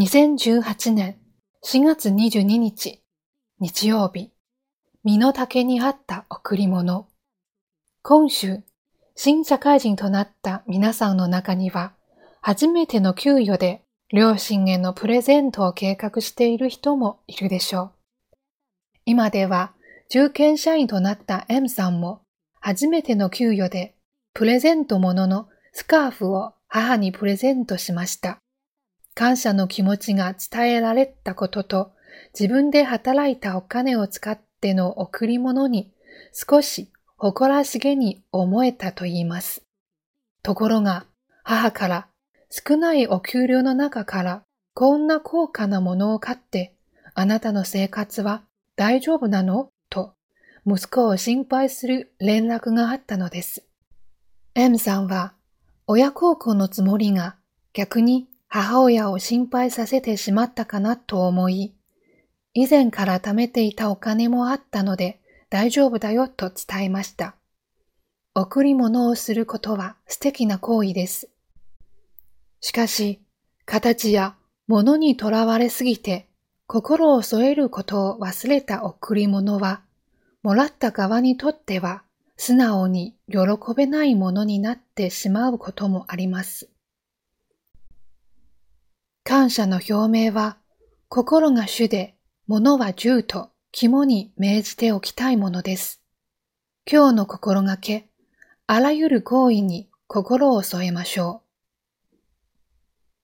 2018年4月22日日曜日身の丈に合った贈り物今週新社会人となった皆さんの中には初めての給与で両親へのプレゼントを計画している人もいるでしょう。今では中堅社員となった M さんも初めての給与でプレゼントもののスカーフを母にプレゼントしました。感謝の気持ちが伝えられたことと、自分で働いたお金を使っての贈り物に少し誇らしげに思えたと言います。ところが、母から少ないお給料の中からこんな高価なものを買って、あなたの生活は大丈夫なの？と、息子を心配する連絡があったのです。M さんは、親孝行のつもりが逆に母親を心配させてしまったかなと思い、以前から貯めていたお金もあったので大丈夫だよと伝えました。贈り物をすることは素敵な行為です。しかし、形や物にとらわれすぎて心を添えることを忘れた贈り物は、もらった側にとっては素直に喜べないものになってしまうこともあります。感謝の表明は、心が主で、物は銃と肝に銘じておきたいものです。今日の心がけ、あらゆる行為に心を添えましょう。